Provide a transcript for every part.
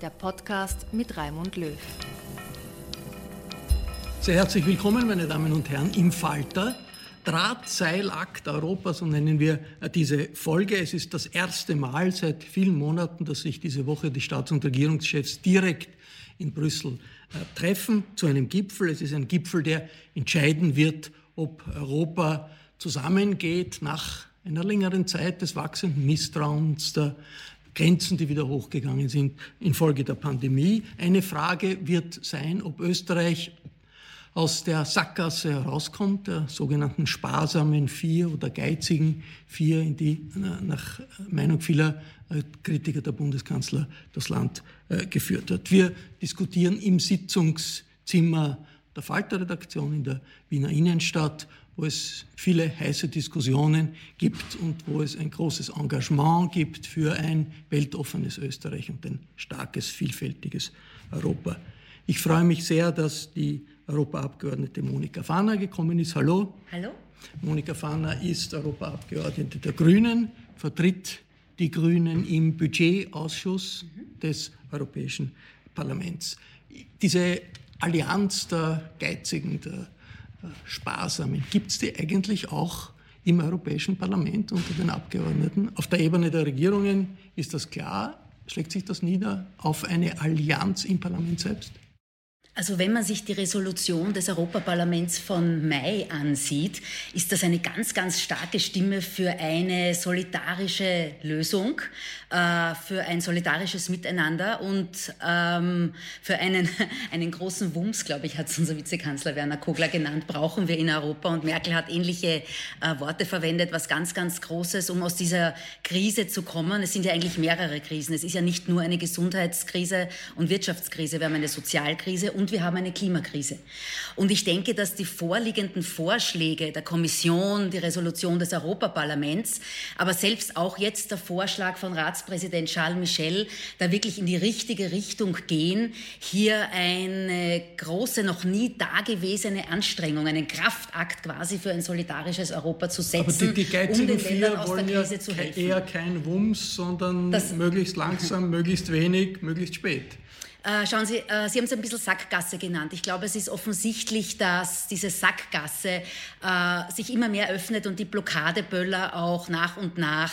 der Podcast mit Raimund Löw. Sehr herzlich willkommen, meine Damen und Herren, im Falter. Drahtseilakt Europas, so nennen wir diese Folge. Es ist das erste Mal seit vielen Monaten, dass sich diese Woche die Staats- und Regierungschefs direkt in Brüssel äh, treffen zu einem Gipfel. Es ist ein Gipfel, der entscheiden wird, ob Europa zusammengeht nach einer längeren Zeit des wachsenden Misstrauens, der Grenzen, die wieder hochgegangen sind infolge der Pandemie. Eine Frage wird sein, ob Österreich aus der Sackgasse herauskommt, der sogenannten sparsamen Vier oder geizigen Vier, in die nach Meinung vieler äh, Kritiker der Bundeskanzler das Land äh, geführt hat. Wir diskutieren im Sitzungszimmer der Falter-Redaktion in der Wiener Innenstadt wo es viele heiße Diskussionen gibt und wo es ein großes Engagement gibt für ein weltoffenes Österreich und ein starkes, vielfältiges Europa. Ich freue mich sehr, dass die Europaabgeordnete Monika Fahner gekommen ist. Hallo. Hallo. Monika Fahner ist Europaabgeordnete der Grünen, vertritt die Grünen im Budgetausschuss mhm. des Europäischen Parlaments. Diese Allianz der Geizigen, der Sparsamen. Gibt es die eigentlich auch im Europäischen Parlament unter den Abgeordneten? Auf der Ebene der Regierungen ist das klar. Schlägt sich das nieder auf eine Allianz im Parlament selbst? Also wenn man sich die Resolution des Europaparlaments von Mai ansieht, ist das eine ganz, ganz starke Stimme für eine solidarische Lösung, äh, für ein solidarisches Miteinander und ähm, für einen, einen großen Wumms, glaube ich, hat es unser Vizekanzler Werner Kogler genannt, brauchen wir in Europa. Und Merkel hat ähnliche äh, Worte verwendet, was ganz, ganz Großes, um aus dieser Krise zu kommen. Es sind ja eigentlich mehrere Krisen. Es ist ja nicht nur eine Gesundheitskrise und Wirtschaftskrise, wir haben eine Sozialkrise und und wir haben eine Klimakrise. Und ich denke, dass die vorliegenden Vorschläge der Kommission, die Resolution des Europaparlaments, aber selbst auch jetzt der Vorschlag von Ratspräsident Charles Michel, da wirklich in die richtige Richtung gehen, hier eine große, noch nie dagewesene Anstrengung, einen Kraftakt quasi für ein solidarisches Europa zu setzen, aber die, die um den Ländern aus der Krise ja zu helfen. Eher kein Wumms, sondern das, möglichst langsam, möglichst wenig, möglichst spät. Äh, schauen Sie, äh, Sie haben es ein bisschen Sackgasse genannt. Ich glaube, es ist offensichtlich, dass diese Sackgasse äh, sich immer mehr öffnet und die Blockadeböller auch nach und nach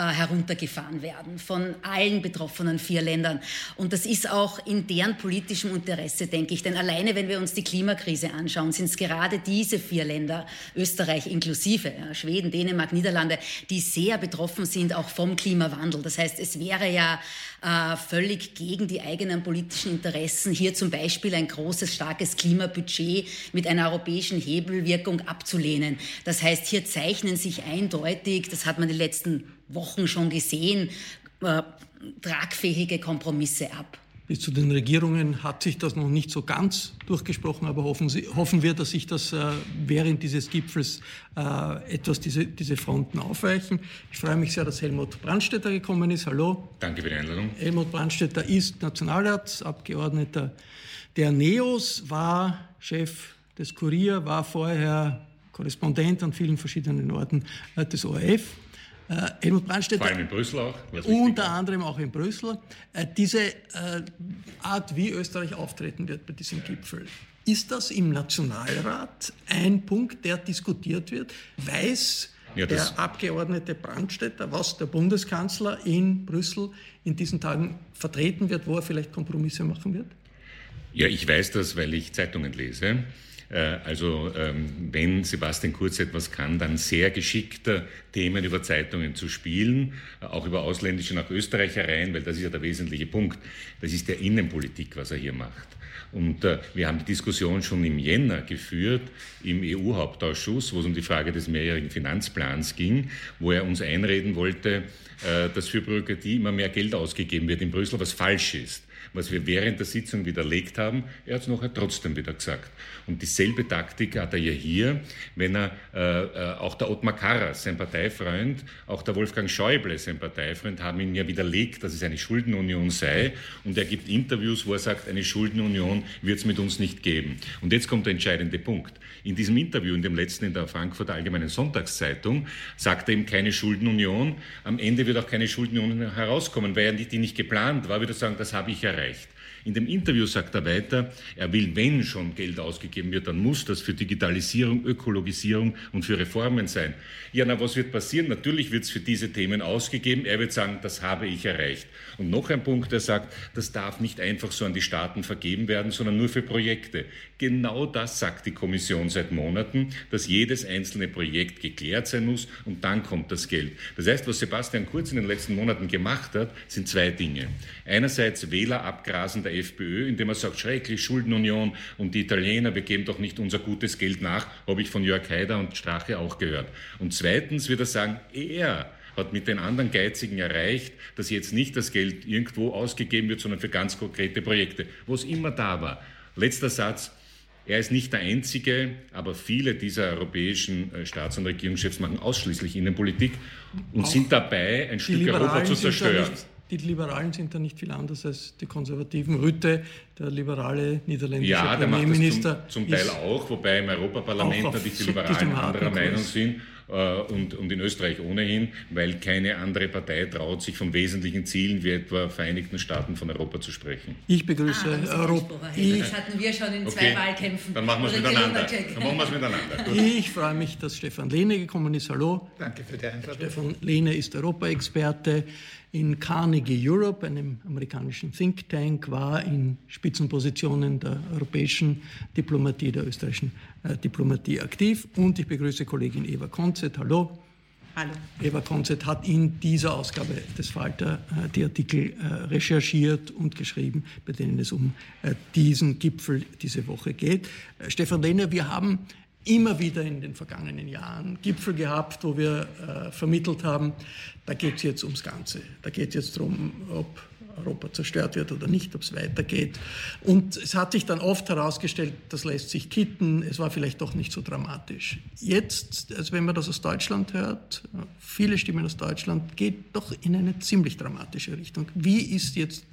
heruntergefahren werden von allen betroffenen vier Ländern. Und das ist auch in deren politischem Interesse, denke ich. Denn alleine, wenn wir uns die Klimakrise anschauen, sind es gerade diese vier Länder, Österreich inklusive, ja, Schweden, Dänemark, Niederlande, die sehr betroffen sind auch vom Klimawandel. Das heißt, es wäre ja äh, völlig gegen die eigenen politischen Interessen, hier zum Beispiel ein großes, starkes Klimabudget mit einer europäischen Hebelwirkung abzulehnen. Das heißt, hier zeichnen sich eindeutig, das hat man die letzten Wochen schon gesehen, äh, tragfähige Kompromisse ab. Bis zu den Regierungen hat sich das noch nicht so ganz durchgesprochen, aber hoffen, Sie, hoffen wir, dass sich das äh, während dieses Gipfels äh, etwas diese, diese Fronten aufweichen. Ich freue mich sehr, dass Helmut Brandstätter gekommen ist. Hallo. Danke für die Einladung. Helmut Brandstätter ist Nationalratsabgeordneter der NEOS, war Chef des Kurier, war vorher Korrespondent an vielen verschiedenen Orten äh, des ORF. Äh, Helmut Brandstätter. Vor allem in Brüssel auch. Unter anderem auch in Brüssel. Äh, diese äh, Art, wie Österreich auftreten wird bei diesem Gipfel, ist das im Nationalrat ein Punkt, der diskutiert wird? Weiß ja, der Abgeordnete Brandstätter, was der Bundeskanzler in Brüssel in diesen Tagen vertreten wird, wo er vielleicht Kompromisse machen wird? Ja, ich weiß das, weil ich Zeitungen lese. Äh, also ähm, wenn Sebastian Kurz etwas kann, dann sehr geschickter Themen über Zeitungen zu spielen, äh, auch über ausländische nach Österreich herein, weil das ist ja der wesentliche Punkt. Das ist der Innenpolitik, was er hier macht. Und äh, wir haben die Diskussion schon im Jänner geführt, im EU-Hauptausschuss, wo es um die Frage des mehrjährigen Finanzplans ging, wo er uns einreden wollte, dass für Bürokratie immer mehr Geld ausgegeben wird in Brüssel, was falsch ist was wir während der Sitzung widerlegt haben. Er hat es nachher trotzdem wieder gesagt. Und dieselbe Taktik hat er ja hier, wenn er äh, äh, auch der Ottmar Karas, sein Parteifreund, auch der Wolfgang Schäuble, sein Parteifreund, haben ihm ja widerlegt, dass es eine Schuldenunion sei. Und er gibt Interviews, wo er sagt, eine Schuldenunion wird es mit uns nicht geben. Und jetzt kommt der entscheidende Punkt. In diesem Interview, in dem letzten in der Frankfurter Allgemeinen Sonntagszeitung, sagt er ihm keine Schuldenunion. Am Ende wird auch keine Schuldenunion herauskommen, weil er die nicht geplant war, würde sagen, das habe ich erreicht. In dem Interview sagt er weiter, er will, wenn schon Geld ausgegeben wird, dann muss das für Digitalisierung, Ökologisierung und für Reformen sein. Ja, na, was wird passieren? Natürlich wird es für diese Themen ausgegeben. Er wird sagen, das habe ich erreicht. Und noch ein Punkt, er sagt, das darf nicht einfach so an die Staaten vergeben werden, sondern nur für Projekte. Genau das sagt die Kommission seit Monaten, dass jedes einzelne Projekt geklärt sein muss und dann kommt das Geld. Das heißt, was Sebastian Kurz in den letzten Monaten gemacht hat, sind zwei Dinge. Einerseits Wähler abgrasen der FPÖ, indem er sagt, schrecklich, Schuldenunion und die Italiener, wir geben doch nicht unser gutes Geld nach, habe ich von Jörg Haider und Strache auch gehört. Und zweitens wird er sagen, er hat mit den anderen Geizigen erreicht, dass jetzt nicht das Geld irgendwo ausgegeben wird, sondern für ganz konkrete Projekte, wo es immer da war. Letzter Satz. Er ist nicht der Einzige, aber viele dieser europäischen äh, Staats- und Regierungschefs machen ausschließlich Innenpolitik und Auch sind dabei, ein Stück Europa zu zerstören. Die Liberalen sind da nicht viel anders als die Konservativen. Rütte, der liberale niederländische ja, Premierminister. Ja, zum, zum Teil auch, wobei im Europaparlament natürlich die Liberalen anderer Meinung sind. Äh, und, und in Österreich ohnehin, weil keine andere Partei traut, sich von wesentlichen Zielen wie etwa Vereinigten Staaten von Europa zu sprechen. Ich begrüße ah, Europa. Das hatten wir schon in okay. zwei Wahlkämpfen. Dann machen wir es miteinander. Dann machen wir es miteinander. Gut. Ich freue mich, dass Stefan Lehne gekommen ist. Hallo. Danke für die Einladung. Stefan Lehne ist Europa-Experte in Carnegie Europe, einem amerikanischen Think Tank, war in Spitzenpositionen der europäischen Diplomatie, der österreichischen äh, Diplomatie aktiv. Und ich begrüße Kollegin Eva Konzett. Hallo. Hallo. Eva Konzett hat in dieser Ausgabe des Falter äh, die Artikel äh, recherchiert und geschrieben, bei denen es um äh, diesen Gipfel diese Woche geht. Äh, Stefan Lehner, wir haben immer wieder in den vergangenen Jahren Gipfel gehabt, wo wir äh, vermittelt haben, da geht es jetzt ums Ganze. Da geht es jetzt darum, ob Europa zerstört wird oder nicht, ob es weitergeht. Und es hat sich dann oft herausgestellt, das lässt sich kitten, es war vielleicht doch nicht so dramatisch. Jetzt, also wenn man das aus Deutschland hört, viele Stimmen aus Deutschland, geht doch in eine ziemlich dramatische Richtung. Wie ist jetzt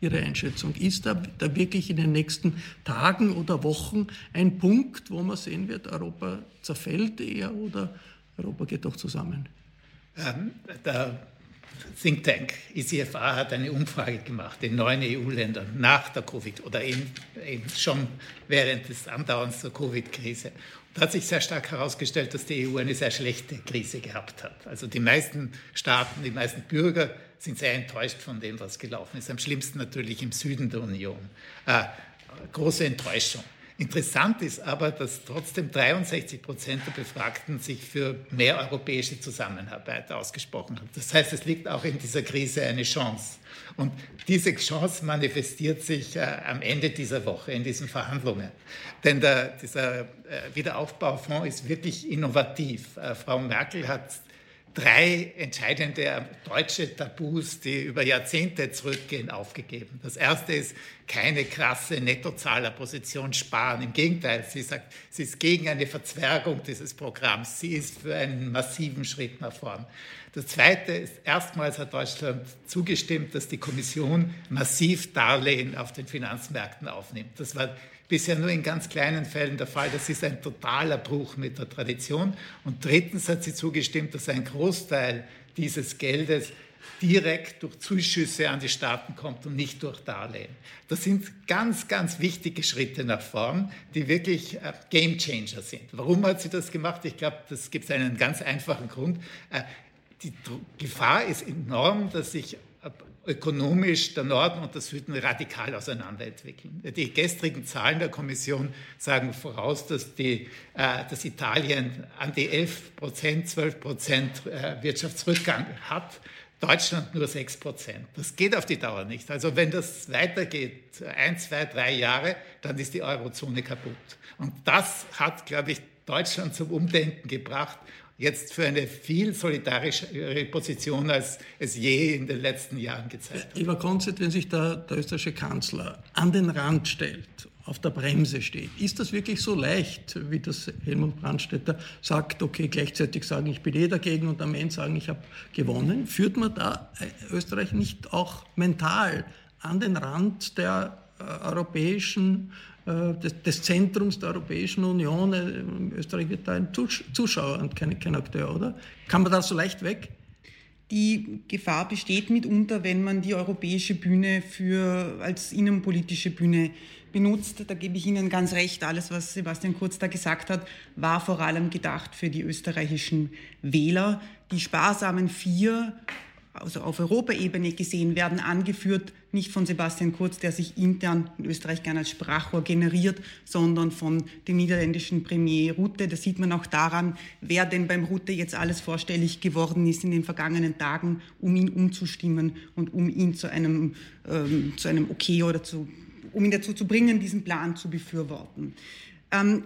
Ihre Einschätzung? Ist da, da wirklich in den nächsten Tagen oder Wochen ein Punkt, wo man sehen wird, Europa zerfällt eher oder Europa geht doch zusammen? Ähm, der Think Tank ICFA hat eine Umfrage gemacht in neun EU-Ländern nach der Covid oder eben, eben schon während des Andauerns der Covid-Krise. Da hat sich sehr stark herausgestellt, dass die EU eine sehr schlechte Krise gehabt hat. Also die meisten Staaten, die meisten Bürger sind sehr enttäuscht von dem, was gelaufen ist. Am schlimmsten natürlich im Süden der Union. Äh, große Enttäuschung. Interessant ist aber, dass trotzdem 63 Prozent der Befragten sich für mehr europäische Zusammenarbeit ausgesprochen haben. Das heißt, es liegt auch in dieser Krise eine Chance. Und diese Chance manifestiert sich äh, am Ende dieser Woche in diesen Verhandlungen. Denn der, dieser äh, Wiederaufbaufonds ist wirklich innovativ. Äh, Frau Merkel hat drei entscheidende deutsche Tabus, die über Jahrzehnte zurückgehen, aufgegeben. Das erste ist keine krasse Nettozahlerposition sparen. Im Gegenteil, sie sagt, sie ist gegen eine Verzwergung dieses Programms. Sie ist für einen massiven Schritt nach vorn. Das zweite ist, erstmals hat Deutschland zugestimmt, dass die Kommission massiv Darlehen auf den Finanzmärkten aufnimmt. Das war bisher nur in ganz kleinen Fällen der Fall. Das ist ein totaler Bruch mit der Tradition. Und drittens hat sie zugestimmt, dass ein Großteil dieses Geldes direkt durch Zuschüsse an die Staaten kommt und nicht durch Darlehen. Das sind ganz, ganz wichtige Schritte nach vorn, die wirklich äh, Game Changer sind. Warum hat sie das gemacht? Ich glaube, das gibt einen ganz einfachen Grund. Äh, die Gefahr ist enorm, dass sich ökonomisch der Norden und der Süden radikal auseinanderentwickeln. Die gestrigen Zahlen der Kommission sagen voraus, dass, die, äh, dass Italien an die 11 Prozent, 12 Prozent äh, Wirtschaftsrückgang hat. Deutschland nur 6 Prozent. Das geht auf die Dauer nicht. Also wenn das weitergeht, ein, zwei, drei Jahre, dann ist die Eurozone kaputt. Und das hat, glaube ich, Deutschland zum Umdenken gebracht jetzt für eine viel solidarischere Position, als es je in den letzten Jahren gezeigt hat. Eva Konzett, wenn sich der, der österreichische Kanzler an den Rand stellt, auf der Bremse steht, ist das wirklich so leicht, wie das Helmut Brandstätter sagt, okay, gleichzeitig sagen, ich bin eh dagegen und am Ende sagen, ich habe gewonnen? Führt man da äh, Österreich nicht auch mental an den Rand der äh, europäischen äh, des, des, Zentrums der Europäischen Union. Äh, Österreich wird da ein Zuschauer und kein, kein Akteur, oder? Kann man da so leicht weg? Die Gefahr besteht mitunter, wenn man die europäische Bühne für, als innenpolitische Bühne benutzt. Da gebe ich Ihnen ganz recht. Alles, was Sebastian Kurz da gesagt hat, war vor allem gedacht für die österreichischen Wähler. Die sparsamen vier also auf Europaebene gesehen werden, angeführt nicht von Sebastian Kurz, der sich intern in Österreich gerne als Sprachrohr generiert, sondern von dem niederländischen Premier Rutte. Das sieht man auch daran, wer denn beim Rutte jetzt alles vorstellig geworden ist in den vergangenen Tagen, um ihn umzustimmen und um ihn zu einem, ähm, zu einem Okay oder zu, um ihn dazu zu bringen, diesen Plan zu befürworten. Ähm,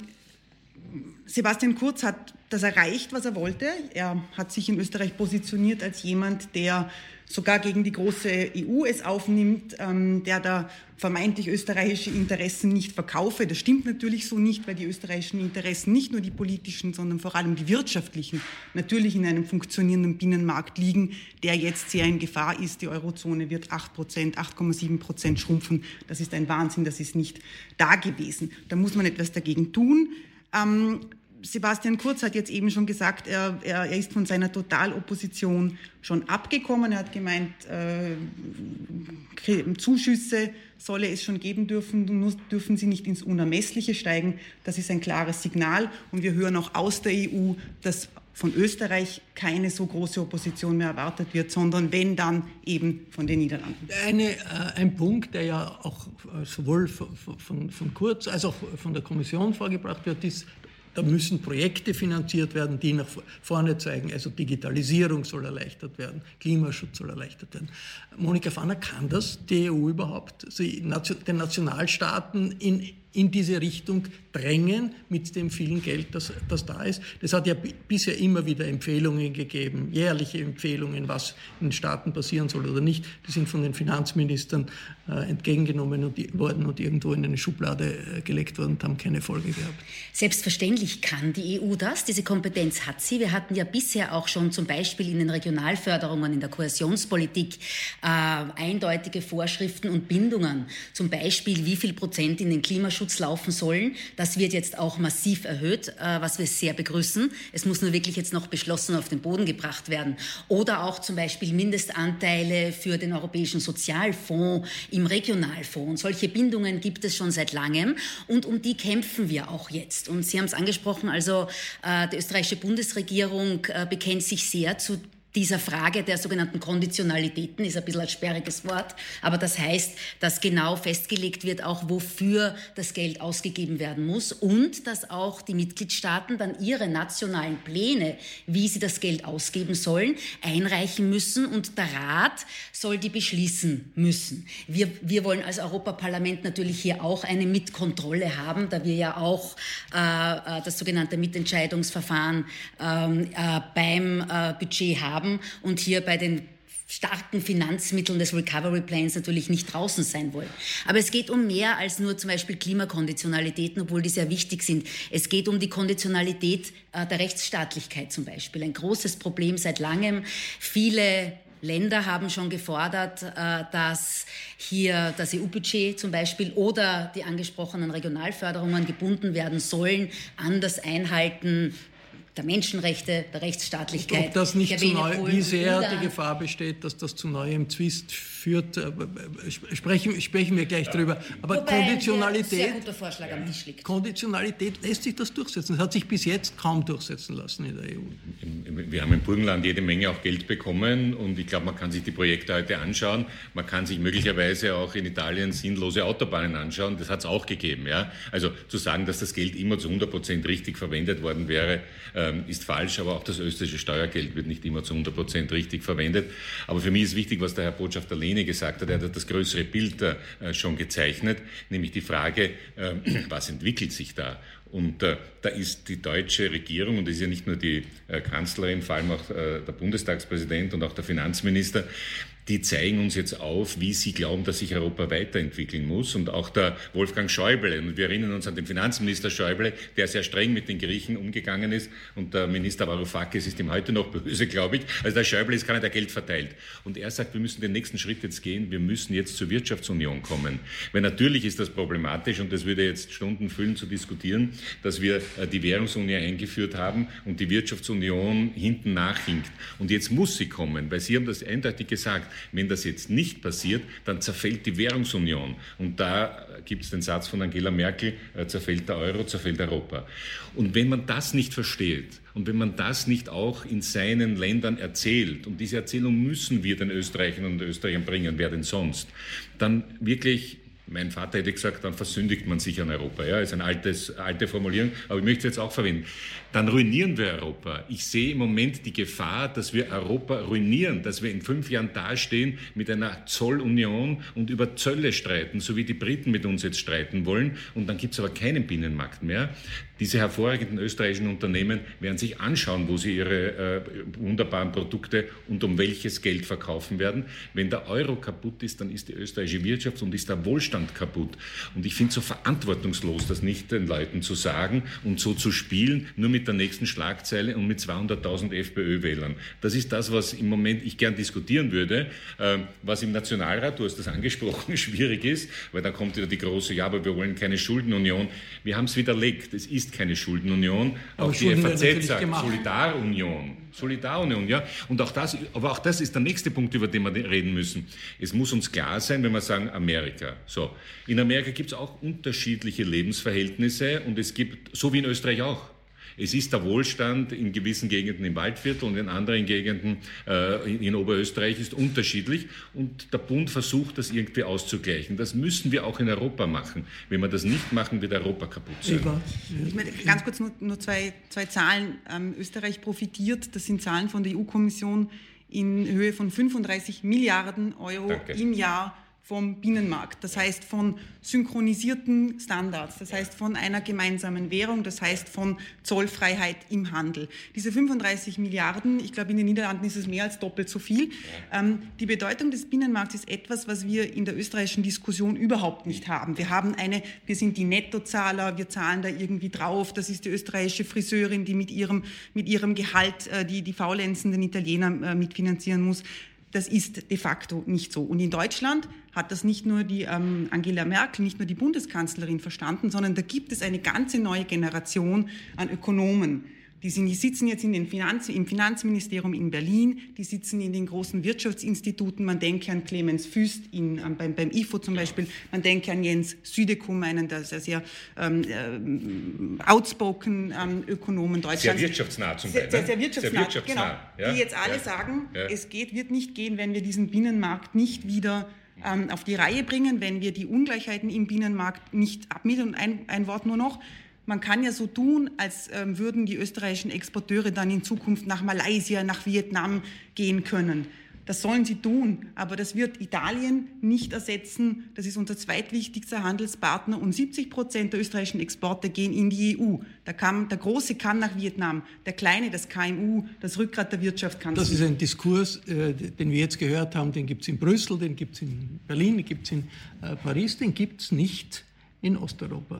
Sebastian Kurz hat das erreicht, was er wollte. Er hat sich in Österreich positioniert als jemand, der sogar gegen die große EU es aufnimmt, ähm, der da vermeintlich österreichische Interessen nicht verkaufe. Das stimmt natürlich so nicht, weil die österreichischen Interessen nicht nur die politischen, sondern vor allem die wirtschaftlichen natürlich in einem funktionierenden Binnenmarkt liegen, der jetzt sehr in Gefahr ist. Die Eurozone wird 8 Prozent, 8,7 Prozent schrumpfen. Das ist ein Wahnsinn, das ist nicht da gewesen. Da muss man etwas dagegen tun. Ähm, Sebastian Kurz hat jetzt eben schon gesagt, er, er, er, ist von seiner Totalopposition schon abgekommen. Er hat gemeint, äh, Zuschüsse solle es schon geben dürfen, nur dürfen sie nicht ins Unermessliche steigen. Das ist ein klares Signal. Und wir hören auch aus der EU, dass von Österreich keine so große Opposition mehr erwartet wird, sondern wenn dann eben von den Niederlanden. Eine, äh, ein Punkt, der ja auch äh, sowohl von, von, von Kurz als auch von der Kommission vorgebracht wird, ist da müssen Projekte finanziert werden, die nach vorne zeigen. Also Digitalisierung soll erleichtert werden, Klimaschutz soll erleichtert werden. Monika Fanner, kann das die EU überhaupt, den Nationalstaaten in in diese Richtung drängen mit dem vielen Geld, das, das da ist. Das hat ja bisher immer wieder Empfehlungen gegeben, jährliche Empfehlungen, was in Staaten passieren soll oder nicht. Die sind von den Finanzministern äh, entgegengenommen und worden und irgendwo in eine Schublade äh, gelegt worden und haben keine Folge gehabt. Selbstverständlich kann die EU das. Diese Kompetenz hat sie. Wir hatten ja bisher auch schon zum Beispiel in den Regionalförderungen, in der Kohäsionspolitik äh, eindeutige Vorschriften und Bindungen. Zum Beispiel, wie viel Prozent in den Klimaschutz Klimaschutz laufen sollen. Das wird jetzt auch massiv erhöht, äh, was wir sehr begrüßen. Es muss nur wirklich jetzt noch beschlossen auf den Boden gebracht werden. Oder auch zum Beispiel Mindestanteile für den Europäischen Sozialfonds im Regionalfonds. Solche Bindungen gibt es schon seit langem und um die kämpfen wir auch jetzt. Und Sie haben es angesprochen, also äh, die österreichische Bundesregierung äh, bekennt sich sehr zu dieser Frage der sogenannten Konditionalitäten ist ein bisschen ein sperriges Wort, aber das heißt, dass genau festgelegt wird, auch wofür das Geld ausgegeben werden muss und dass auch die Mitgliedstaaten dann ihre nationalen Pläne, wie sie das Geld ausgeben sollen, einreichen müssen und der Rat soll die beschließen müssen. Wir, wir wollen als Europaparlament natürlich hier auch eine Mitkontrolle haben, da wir ja auch äh, äh das sogenannte Mitentscheidungsverfahren ähm, äh, beim äh, Budget haben haben und hier bei den starken Finanzmitteln des Recovery Plans natürlich nicht draußen sein wollen. Aber es geht um mehr als nur zum Beispiel Klimakonditionalitäten, obwohl die sehr wichtig sind. Es geht um die Konditionalität äh, der Rechtsstaatlichkeit zum Beispiel. Ein großes Problem seit langem. Viele Länder haben schon gefordert, äh, dass hier das EU-Budget zum Beispiel oder die angesprochenen Regionalförderungen gebunden werden sollen an das Einhalten der Menschenrechte, der Rechtsstaatlichkeit. Ob das nicht zu neu, wie sehr die Gefahr besteht, dass das zu neuem Zwist führt, äh, sprechen, sprechen wir gleich drüber. Aber Wobei Konditionalität, ein sehr guter Vorschlag am Tisch liegt. Konditionalität lässt sich das durchsetzen. Das hat sich bis jetzt kaum durchsetzen lassen in der EU. Wir haben im Burgenland jede Menge auch Geld bekommen und ich glaube, man kann sich die Projekte heute anschauen. Man kann sich möglicherweise auch in Italien sinnlose Autobahnen anschauen. Das hat es auch gegeben. Ja? Also zu sagen, dass das Geld immer zu 100 Prozent richtig verwendet worden wäre, ähm, ist falsch, aber auch das österreichische Steuergeld wird nicht immer zu 100 Prozent richtig verwendet. Aber für mich ist wichtig, was der Herr Botschafter Lehne gesagt hat. Er hat das größere Bild äh, schon gezeichnet, nämlich die Frage, äh, was entwickelt sich da? Und äh, da ist die deutsche Regierung, und das ist ja nicht nur die äh, Kanzlerin, vor allem auch äh, der Bundestagspräsident und auch der Finanzminister, die zeigen uns jetzt auf, wie sie glauben, dass sich Europa weiterentwickeln muss. Und auch der Wolfgang Schäuble, und wir erinnern uns an den Finanzminister Schäuble, der sehr streng mit den Griechen umgegangen ist. Und der Minister Varoufakis ist ihm heute noch böse, glaube ich. Also der Schäuble ist keiner, der Geld verteilt. Und er sagt, wir müssen den nächsten Schritt jetzt gehen. Wir müssen jetzt zur Wirtschaftsunion kommen. Weil natürlich ist das problematisch, und das würde jetzt Stunden füllen zu diskutieren, dass wir äh, die Währungsunion eingeführt haben und die Wirtschaftsunion hinten nachhinkt. Und jetzt muss sie kommen, weil Sie haben das eindeutig gesagt. Wenn das jetzt nicht passiert, dann zerfällt die Währungsunion. Und da gibt es den Satz von Angela Merkel, äh, zerfällt der Euro, zerfällt Europa. Und wenn man das nicht versteht und wenn man das nicht auch in seinen Ländern erzählt, und diese Erzählung müssen wir den Österreichern und Österreichern bringen, wer denn sonst, dann wirklich mein Vater hätte gesagt, dann versündigt man sich an Europa. Ja, ist eine alte Formulierung, aber ich möchte es jetzt auch verwenden. Dann ruinieren wir Europa. Ich sehe im Moment die Gefahr, dass wir Europa ruinieren, dass wir in fünf Jahren dastehen mit einer Zollunion und über Zölle streiten, so wie die Briten mit uns jetzt streiten wollen. Und dann gibt es aber keinen Binnenmarkt mehr. Diese hervorragenden österreichischen Unternehmen werden sich anschauen, wo sie ihre äh, wunderbaren Produkte und um welches Geld verkaufen werden. Wenn der Euro kaputt ist, dann ist die österreichische Wirtschaft und ist der Wohlstand kaputt. Und ich finde es so verantwortungslos, das nicht den Leuten zu sagen und so zu spielen, nur mit der nächsten Schlagzeile und mit 200.000 FPÖ-Wählern. Das ist das, was im Moment ich gern diskutieren würde, äh, was im Nationalrat, du hast das angesprochen, schwierig ist, weil dann kommt wieder die große, ja, aber wir wollen keine Schuldenunion. Wir haben es widerlegt. Es ist keine Schuldenunion. Auch die FAZ sagt gemacht. Solidarunion. Solidarunion, ja. Und auch das, aber auch das ist der nächste Punkt, über den wir reden müssen. Es muss uns klar sein, wenn wir sagen Amerika. So. In Amerika gibt es auch unterschiedliche Lebensverhältnisse und es gibt, so wie in Österreich auch. Es ist der Wohlstand in gewissen Gegenden im Waldviertel und in anderen Gegenden äh, in, in, Oberösterreich ist unterschiedlich und der Bund versucht, das irgendwie auszugleichen. Das müssen wir auch in Europa machen. Wenn wir das nicht machen, wird Europa kaputt sein. Ich meine, ganz kurz nur, nur zwei, zwei Zahlen. Ähm, Österreich profitiert, das sind Zahlen von der EU-Kommission, in Höhe von 35 Milliarden Euro Danke. im Jahr vom Binnenmarkt, das heißt von synchronisierten Standards, das heißt von einer gemeinsamen Währung, das heißt von Zollfreiheit im Handel. Diese 35 Milliarden, ich glaube in den Niederlanden ist es mehr als doppelt so viel. Ähm, die Bedeutung des Binnenmarkts ist etwas, was wir in der österreichischen Diskussion überhaupt nicht haben. Wir haben eine, wir sind die Nettozahler, wir zahlen da irgendwie drauf. Das ist die österreichische Friseurin, die mit ihrem, mit ihrem Gehalt äh, die, die faulenzenden Italiener äh, mitfinanzieren muss. Das ist de facto nicht so. Und in Deutschland hat das nicht nur die ähm, Angela Merkel, nicht nur die Bundeskanzlerin verstanden, sondern da gibt es eine ganze neue Generation an Ökonomen, die, sind, die sitzen jetzt in den Finanz, im Finanzministerium in Berlin, die sitzen in den großen Wirtschaftsinstituten. Man denke an Clemens Füst in, ähm, beim, beim IFO zum Beispiel. Man denke an Jens Südekum, einen der sehr, sehr ähm, äh, outspoken ähm, Ökonomen Deutschlands. Sehr wirtschaftsnah zum Beispiel. Sehr, sehr, sehr wirtschaftsnah, sehr wirtschaftsnah genau. Ja, die jetzt alle ja, sagen, ja. es geht, wird nicht gehen, wenn wir diesen Binnenmarkt nicht wieder ähm, auf die Reihe bringen, wenn wir die Ungleichheiten im Binnenmarkt nicht abmildern. Und ein, ein Wort nur noch. Man kann ja so tun, als ähm, würden die österreichischen Exporteure dann in Zukunft nach Malaysia, nach Vietnam gehen können. Das sollen sie tun, aber das wird Italien nicht ersetzen. Das ist unser zweitwichtigster Handelspartner und 70 Prozent der österreichischen Exporte gehen in die EU. Der, kann, der Große kann nach Vietnam, der Kleine, das KMU, das Rückgrat der Wirtschaft kann. Das ist ein Diskurs, äh, den wir jetzt gehört haben, den gibt es in Brüssel, den gibt es in Berlin, den gibt es in äh, Paris, den gibt es nicht in Osteuropa.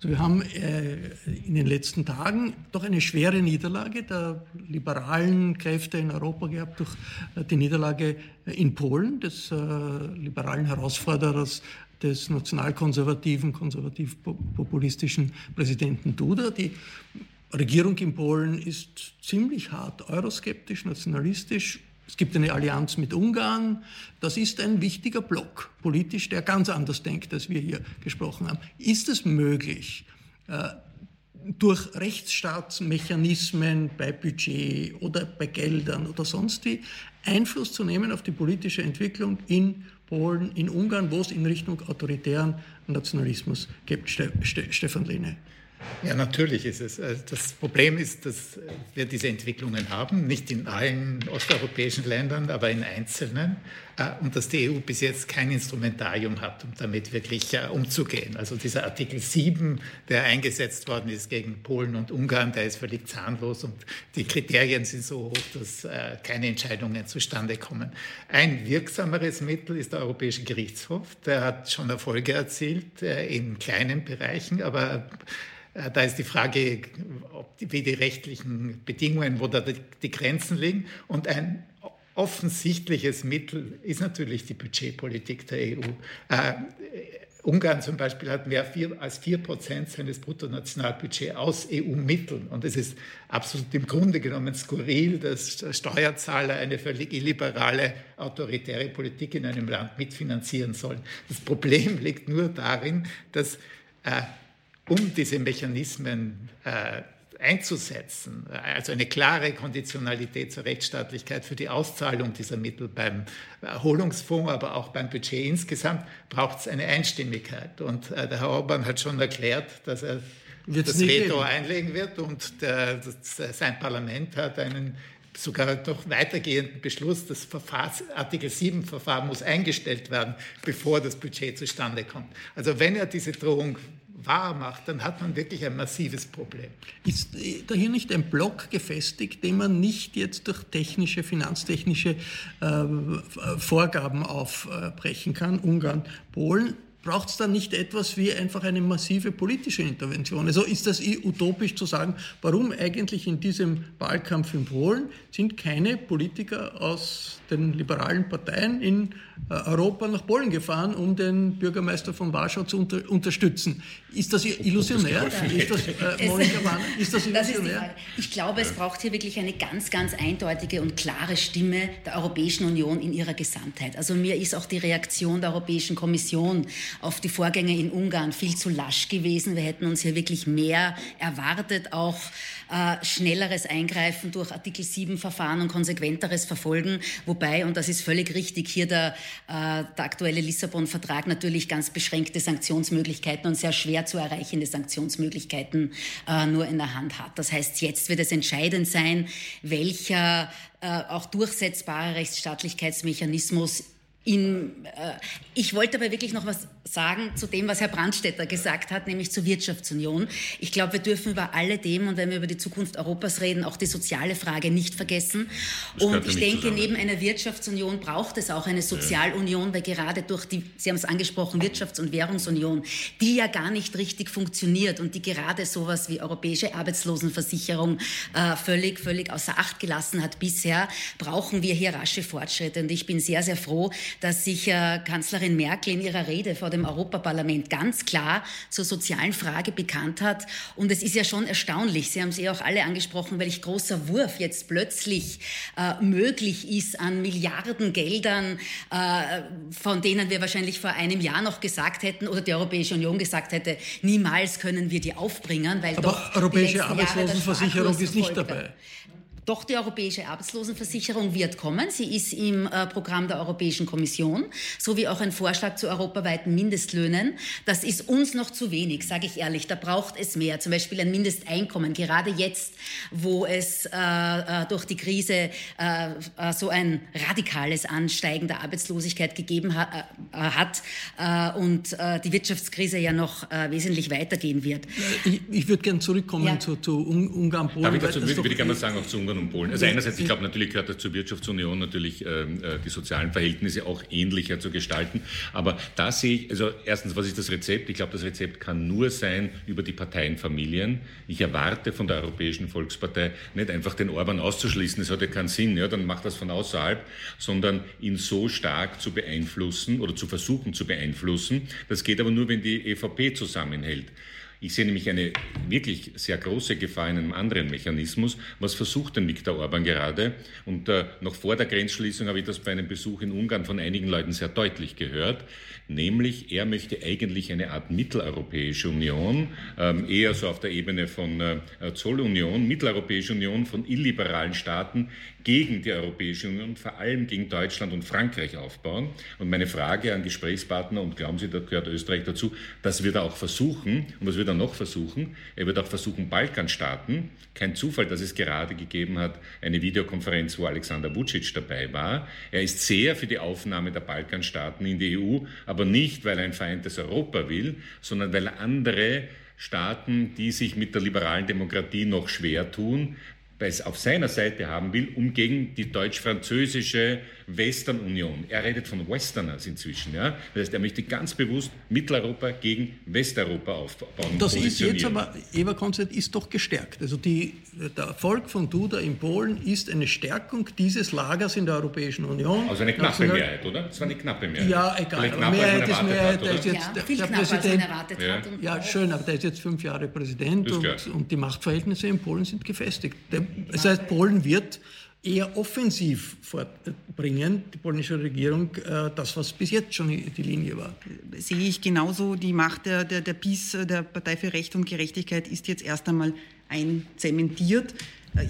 Also wir haben äh, in den letzten Tagen doch eine schwere Niederlage der liberalen Kräfte in Europa gehabt durch äh, die Niederlage in Polen des äh, liberalen Herausforderers des nationalkonservativen, konservativ-populistischen Präsidenten Duda. Die Regierung in Polen ist ziemlich hart euroskeptisch, nationalistisch, es gibt eine Allianz mit Ungarn. Das ist ein wichtiger Block politisch, der ganz anders denkt, als wir hier gesprochen haben. Ist es möglich, äh, durch Rechtsstaatsmechanismen bei Budget oder bei Geldern oder sonst wie Einfluss zu nehmen auf die politische Entwicklung in Polen, in Ungarn, wo es in Richtung autoritären Nationalismus geht, Stefan Lehne? Ja, natürlich ist es. Äh, das Problem ist, dass wir diese Entwicklungen haben, nicht in allen osteuropäischen Ländern, aber in einzelnen, äh, und dass die EU bis jetzt kein Instrumentarium hat, um damit wirklich äh, umzugehen. Also dieser Artikel 7, der eingesetzt worden ist gegen Polen und Ungarn, der ist völlig zahnlos und die Kriterien sind so hoch, dass keine Entscheidungen zustande kommen. Ein wirksameres Mittel ist der Europäische Gerichtshof. Der hat schon Erfolge erzielt in kleinen Bereichen, aber da ist die Frage, die, wie die rechtlichen Bedingungen, wo da die, Grenzen liegen. Und ein offensichtliches Mittel ist natürlich die Budgetpolitik der EU. Äh, Ungarn zum Beispiel hat mehr als 4 Prozent seines Bruttonationalbudgets aus EU-Mitteln. Und es ist absolut im Grunde genommen skurril, dass Steuerzahler eine völlig illiberale, autoritäre Politik in einem Land mitfinanzieren sollen. Das Problem liegt nur darin, dass äh, um diese Mechanismen äh, einzusetzen, also eine klare Konditionalität zur Rechtsstaatlichkeit für die Auszahlung dieser Mittel beim Erholungsfonds, aber auch beim Budget insgesamt, braucht es eine Einstimmigkeit. Und äh, der Herr Orban hat schon erklärt, dass er Wird's das Veto geben. einlegen wird und der, das, sein Parlament hat einen sogar doch weitergehenden Beschluss, das Artikel 7 Verfahren muss eingestellt werden, bevor das Budget zustande kommt. Also wenn er diese Drohung wahr macht, dann hat man wirklich ein massives Problem. Ist äh, da hier nicht ein Block gefestigt, den man nicht jetzt durch technische, finanztechnische äh, Vorgaben aufbrechen kann? Ungarn, Polen braucht es dann nicht etwas wie einfach eine massive politische Intervention? Also ist das utopisch zu sagen, warum eigentlich in diesem Wahlkampf in Polen sind keine Politiker aus den liberalen Parteien in äh, Europa nach Polen gefahren, um den Bürgermeister von Warschau zu unter unterstützen? Ist das illusionär? Ist das, äh, Monika Warner, ist das illusionär? Das ich glaube, es braucht hier wirklich eine ganz, ganz eindeutige und klare Stimme der Europäischen Union in ihrer Gesamtheit. Also mir ist auch die Reaktion der Europäischen Kommission auf die Vorgänge in Ungarn viel zu lasch gewesen. Wir hätten uns hier wirklich mehr erwartet, auch äh, schnelleres Eingreifen durch Artikel 7 Verfahren und konsequenteres Verfolgen. Wobei, und das ist völlig richtig, hier der, äh, der aktuelle Lissabon-Vertrag natürlich ganz beschränkte Sanktionsmöglichkeiten und sehr schwer zu erreichende Sanktionsmöglichkeiten äh, nur in der Hand hat. Das heißt, jetzt wird es entscheidend sein, welcher äh, auch durchsetzbare Rechtsstaatlichkeitsmechanismus in, äh, ich wollte aber wirklich noch was sagen zu dem, was Herr Brandstetter gesagt hat, nämlich zur Wirtschaftsunion. Ich glaube, wir dürfen über alle Themen und wenn wir über die Zukunft Europas reden, auch die soziale Frage nicht vergessen. Und ich denke, zusammen. neben einer Wirtschaftsunion braucht es auch eine Sozialunion, weil gerade durch die, Sie haben es angesprochen, Wirtschafts- und Währungsunion, die ja gar nicht richtig funktioniert und die gerade sowas wie europäische Arbeitslosenversicherung äh, völlig, völlig außer Acht gelassen hat bisher, brauchen wir hier rasche Fortschritte. Und ich bin sehr, sehr froh, dass sich äh, Kanzlerin Merkel in ihrer Rede vor dem Europaparlament ganz klar zur sozialen Frage bekannt hat. Und es ist ja schon erstaunlich, Sie haben es eh auch alle angesprochen, welch großer Wurf jetzt plötzlich äh, möglich ist an Milliardengeldern, äh, von denen wir wahrscheinlich vor einem Jahr noch gesagt hätten oder die Europäische Union gesagt hätte, niemals können wir die aufbringen, weil Aber doch europäische Arbeitslosenversicherung ist nicht dabei. Doch die Europäische Arbeitslosenversicherung wird kommen. Sie ist im äh, Programm der Europäischen Kommission, sowie auch ein Vorschlag zu europaweiten Mindestlöhnen. Das ist uns noch zu wenig, sage ich ehrlich. Da braucht es mehr. Zum Beispiel ein Mindesteinkommen. Gerade jetzt, wo es äh, äh durch die Krise äh, äh, so ein radikales Ansteigen der Arbeitslosigkeit gegeben ha äh, hat und die Wirtschaftskrise ja noch wesentlich weitergehen wird. Ich, ich würde gerne zurückkommen ja. zu, zu Ungarn, Polen. Darf ich dazu würde, würde gerne sagen, auch zu Ungarn und Polen. Also einerseits, ich glaube, natürlich gehört das zur Wirtschaftsunion natürlich ähm, äh, die sozialen Verhältnisse auch ähnlicher zu gestalten. Aber da sehe ich, also erstens, was ist das Rezept? Ich glaube, das Rezept kann nur sein über die Parteienfamilien. Ich erwarte von der Europäischen Volkspartei nicht einfach den Orban auszuschließen, das hat ja keinen Sinn, ja, dann macht das von außerhalb, sondern ihn so stark zu beeinflussen oder zu versuchen zu beeinflussen. Das geht aber nur, wenn die EVP zusammenhält. Ich sehe nämlich eine wirklich sehr große Gefahr in einem anderen Mechanismus. Was versucht denn Viktor Orban gerade? Und äh, noch vor der Grenzschließung habe ich das bei einem Besuch in Ungarn von einigen Leuten sehr deutlich gehört. Nämlich, er möchte eigentlich eine Art mitteleuropäische Union, ähm, eher so auf der Ebene von äh, Zollunion, Mitteleuropäische Union von illiberalen Staaten gegen die Europäische Union, vor allem gegen Deutschland und Frankreich aufbauen. Und meine Frage an Gesprächspartner, und glauben Sie, da gehört Österreich dazu, das wird er auch versuchen. Und was wird er noch versuchen? Er wird auch versuchen, Balkanstaaten, kein Zufall, dass es gerade gegeben hat, eine Videokonferenz, wo Alexander Vucic dabei war. Er ist sehr für die Aufnahme der Balkanstaaten in die EU, aber nicht, weil er ein vereintes Europa will, sondern weil er andere Staaten, die sich mit der liberalen Demokratie noch schwer tun, es auf seiner Seite haben will, um gegen die deutsch-französische Western-Union. Er redet von Westerners inzwischen. Ja? Das heißt, er möchte ganz bewusst Mitteleuropa gegen Westeuropa aufbauen. Das ist jetzt aber, Eva Konzert ist doch gestärkt. Also die, der Erfolg von Duda in Polen ist eine Stärkung dieses Lagers in der Europäischen Union. Also eine knappe Mehrheit, oder? Das war eine knappe Mehrheit. Ja, egal. Aber Mehrheit ist Mehrheit. Der ist jetzt, ja, viel der Präsident, erwartet ja. hat. Ja, schön, aber der ist jetzt fünf Jahre Präsident und, und, die Machtverhältnisse in Polen sind gefestigt. Der, das heißt, Polen wird eher offensiv fortbringen, die polnische Regierung, äh, das, was bis jetzt schon die Linie war. Sehe ich genauso. Die Macht der, der, der PiS, der Partei für Recht und Gerechtigkeit, ist jetzt erst einmal einzementiert.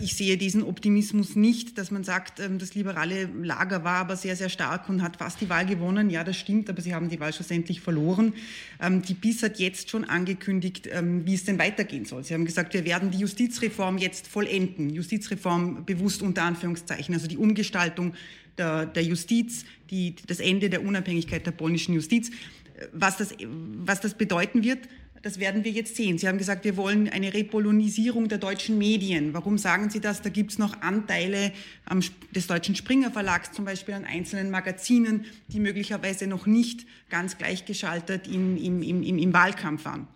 Ich sehe diesen Optimismus nicht, dass man sagt, ähm, das liberale Lager war aber sehr, sehr stark und hat fast die Wahl gewonnen. Ja, das stimmt, aber sie haben die Wahl schlussendlich verloren. Ähm, die BIS hat jetzt schon angekündigt, ähm, wie es denn weitergehen soll. Sie haben gesagt, wir werden die Justizreform jetzt vollenden. Justizreform bewusst unter Anführungszeichen, also die Umgestaltung der, der Justiz, die, das Ende der Unabhängigkeit der polnischen Justiz. Äh, was das, was das bedeuten wird, das werden wir jetzt sehen. Sie haben gesagt, wir wollen eine Repolonisierung der deutschen Medien. Warum sagen Sie das? Da gibt es noch Anteile am, des deutschen Springer Verlags, zum Beispiel an einzelnen Magazinen, die möglicherweise noch nicht ganz gleichgeschaltet in, im, im, im, Wahlkampf waren.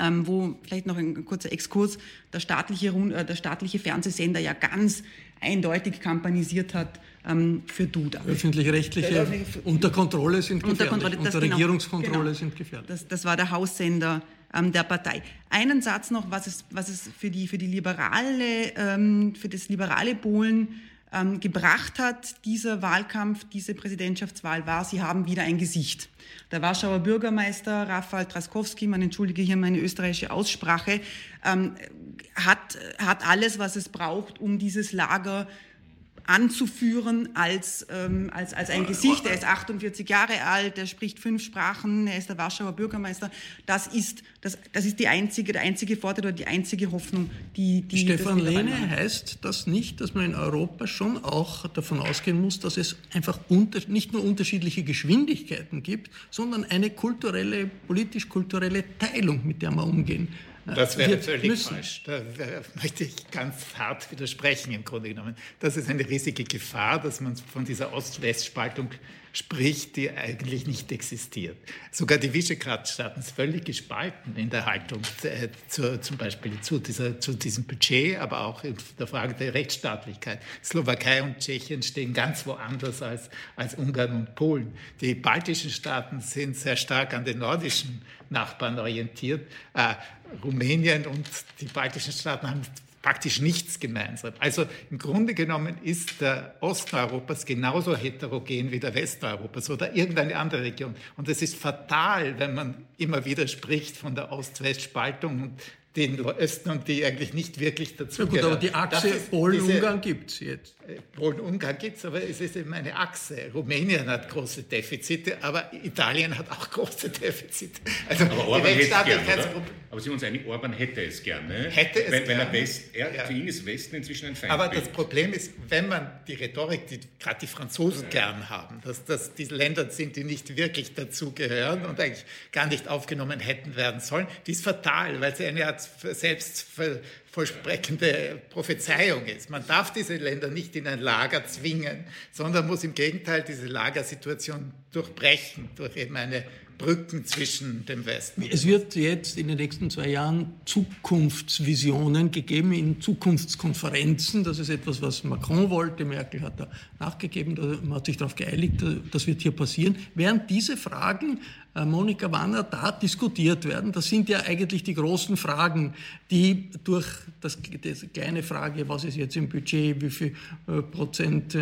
Ähm, wo vielleicht noch ein kurzer Exkurs der staatliche, äh, der staatliche Fernsehsender ja ganz eindeutig kampanisiert hat ähm, für Duda. Öffentlich-rechtliche unter Kontrolle sind gefährlich, unter, Kontrolle, unter genau, Regierungskontrolle genau, sind gefährlich. Das, das war der Haussender ähm, der Partei. Einen Satz noch, was es, was es für, die, für, die liberale, ähm, für das liberale Polen ähm, gebracht hat, dieser Wahlkampf, diese Präsidentschaftswahl war, sie haben wieder ein Gesicht. Der Warschauer Bürgermeister Rafael Traskowski, man entschuldige hier meine österreichische Aussprache, ähm, hat, hat alles, was es braucht, um dieses Lager anzuführen als, ähm, als, als ein Gesicht. Er ist 48 Jahre alt, er spricht fünf Sprachen, er ist der Warschauer Bürgermeister. Das ist, das, das ist die einzige, der einzige Vorteil oder die einzige Hoffnung, die... die Stefan Lehne heißt das nicht, dass man in Europa schon auch davon ausgehen muss, dass es einfach unter, nicht nur unterschiedliche Geschwindigkeiten gibt, sondern eine kulturelle, politisch-kulturelle Teilung, mit der man umgehen das wäre völlig müssen. falsch. Da möchte ich ganz hart widersprechen im Grunde genommen. Das ist eine riesige Gefahr, dass man von dieser Ost-West-Spaltung spricht, die eigentlich nicht existiert. Sogar die Visegrad-Staaten sind völlig gespalten in der Haltung äh, zu, zum Beispiel zu, dieser, zu diesem Budget, aber auch in der Frage der Rechtsstaatlichkeit. Slowakei und Tschechien stehen ganz woanders als, als Ungarn und Polen. Die baltischen Staaten sind sehr stark an den nordischen Nachbarn orientiert. Äh, Rumänien und die baltischen Staaten haben praktisch nichts gemeinsam. Also im Grunde genommen ist der Osten Europas genauso heterogen wie der Westen Europas oder irgendeine andere Region. Und es ist fatal, wenn man immer wieder spricht von der Ost-West-Spaltung und den Östern, die eigentlich nicht wirklich dazu ja, gut, gehören. aber die Achse Polen-Ungarn gibt es jetzt. Äh, Polen-Ungarn gibt es, aber es ist eben eine Achse. Rumänien hat große Defizite, aber Italien hat auch große Defizite. Also aber Orban hätte es gern, Aber Sie uns einig, Orban hätte es gerne. Hätte es wenn, wenn er West, er, ja. Für ihn ist Westen inzwischen ein Feind. Aber das Problem ist, wenn man die Rhetorik, die gerade die Franzosen ja. gern haben, dass das diese Länder sind, die nicht wirklich dazugehören und eigentlich gar nicht aufgenommen hätten werden sollen, die ist fatal, weil sie eine Art selbstvollsprechende Prophezeiung ist. Man darf diese Länder nicht in ein Lager zwingen, sondern muss im Gegenteil diese Lagersituation durchbrechen durch eben eine Brücken zwischen dem Westen. Es wird jetzt in den nächsten zwei Jahren Zukunftsvisionen gegeben in Zukunftskonferenzen. Das ist etwas, was Macron wollte. Merkel hat da nachgegeben. Man hat sich darauf geeinigt, das wird hier passieren. Während diese Fragen Monika Wanner, da diskutiert werden. Das sind ja eigentlich die großen Fragen, die durch das, die kleine Frage, was ist jetzt im Budget, wie viel äh, Prozent äh,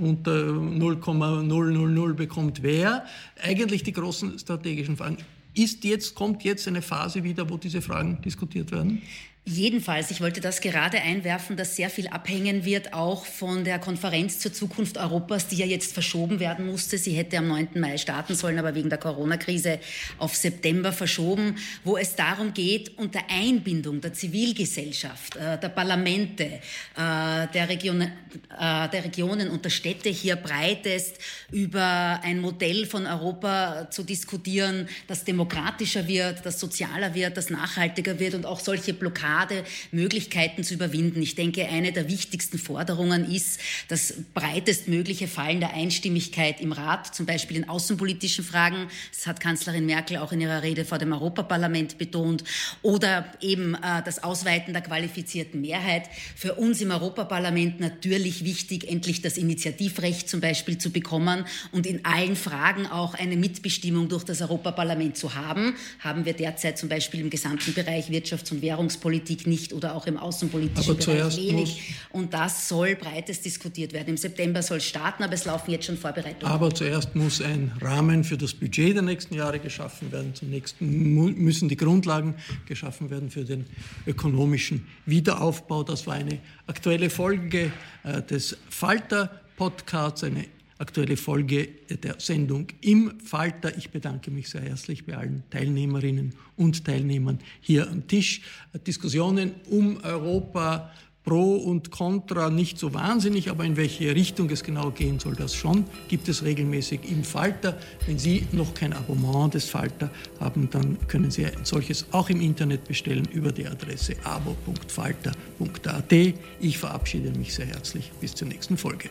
unter 0,000 bekommt wer, eigentlich die großen strategischen Fragen. Ist jetzt, kommt jetzt eine Phase wieder, wo diese Fragen diskutiert werden? Jedenfalls, ich wollte das gerade einwerfen, dass sehr viel abhängen wird, auch von der Konferenz zur Zukunft Europas, die ja jetzt verschoben werden musste. Sie hätte am 9. Mai starten sollen, aber wegen der Corona-Krise auf September verschoben, wo es darum geht, unter Einbindung der Zivilgesellschaft, äh, der Parlamente, äh, der, Region, äh, der Regionen und der Städte hier breitest über ein Modell von Europa zu diskutieren, das demokratischer wird, das sozialer wird, das nachhaltiger wird und auch solche Blockaden gerade Möglichkeiten zu überwinden. Ich denke, eine der wichtigsten Forderungen ist das breitestmögliche Fallen der Einstimmigkeit im Rat, zum Beispiel in außenpolitischen Fragen. Das hat Kanzlerin Merkel auch in ihrer Rede vor dem Europaparlament betont. Oder eben äh, das Ausweiten der qualifizierten Mehrheit. Für uns im Europaparlament natürlich wichtig, endlich das Initiativrecht zum Beispiel zu bekommen und in allen Fragen auch eine Mitbestimmung durch das Europaparlament zu haben. Haben wir derzeit zum Beispiel im gesamten Bereich Wirtschafts- und Währungspolitik Innenpolitik nicht oder auch im außenpolitischen aber Bereich wenig. Und das soll breites diskutiert werden. Im September soll es starten, aber es laufen jetzt schon Vorbereitungen. Aber zuerst muss ein Rahmen für das Budget der nächsten Jahre geschaffen werden. Zunächst müssen die Grundlagen geschaffen werden für den ökonomischen Wiederaufbau. Das war eine aktuelle Folge äh, des Falter Podcasts, eine aktuelle Folge der Sendung im Falter. Ich bedanke mich sehr herzlich bei allen Teilnehmerinnen und Teilnehmern hier am Tisch. Diskussionen um Europa, Pro und Contra nicht so wahnsinnig, aber in welche Richtung es genau gehen soll, das schon, gibt es regelmäßig im Falter. Wenn Sie noch kein Abonnement des Falter haben, dann können Sie ein solches auch im Internet bestellen über die Adresse abo.falter.at. Ich verabschiede mich sehr herzlich. Bis zur nächsten Folge.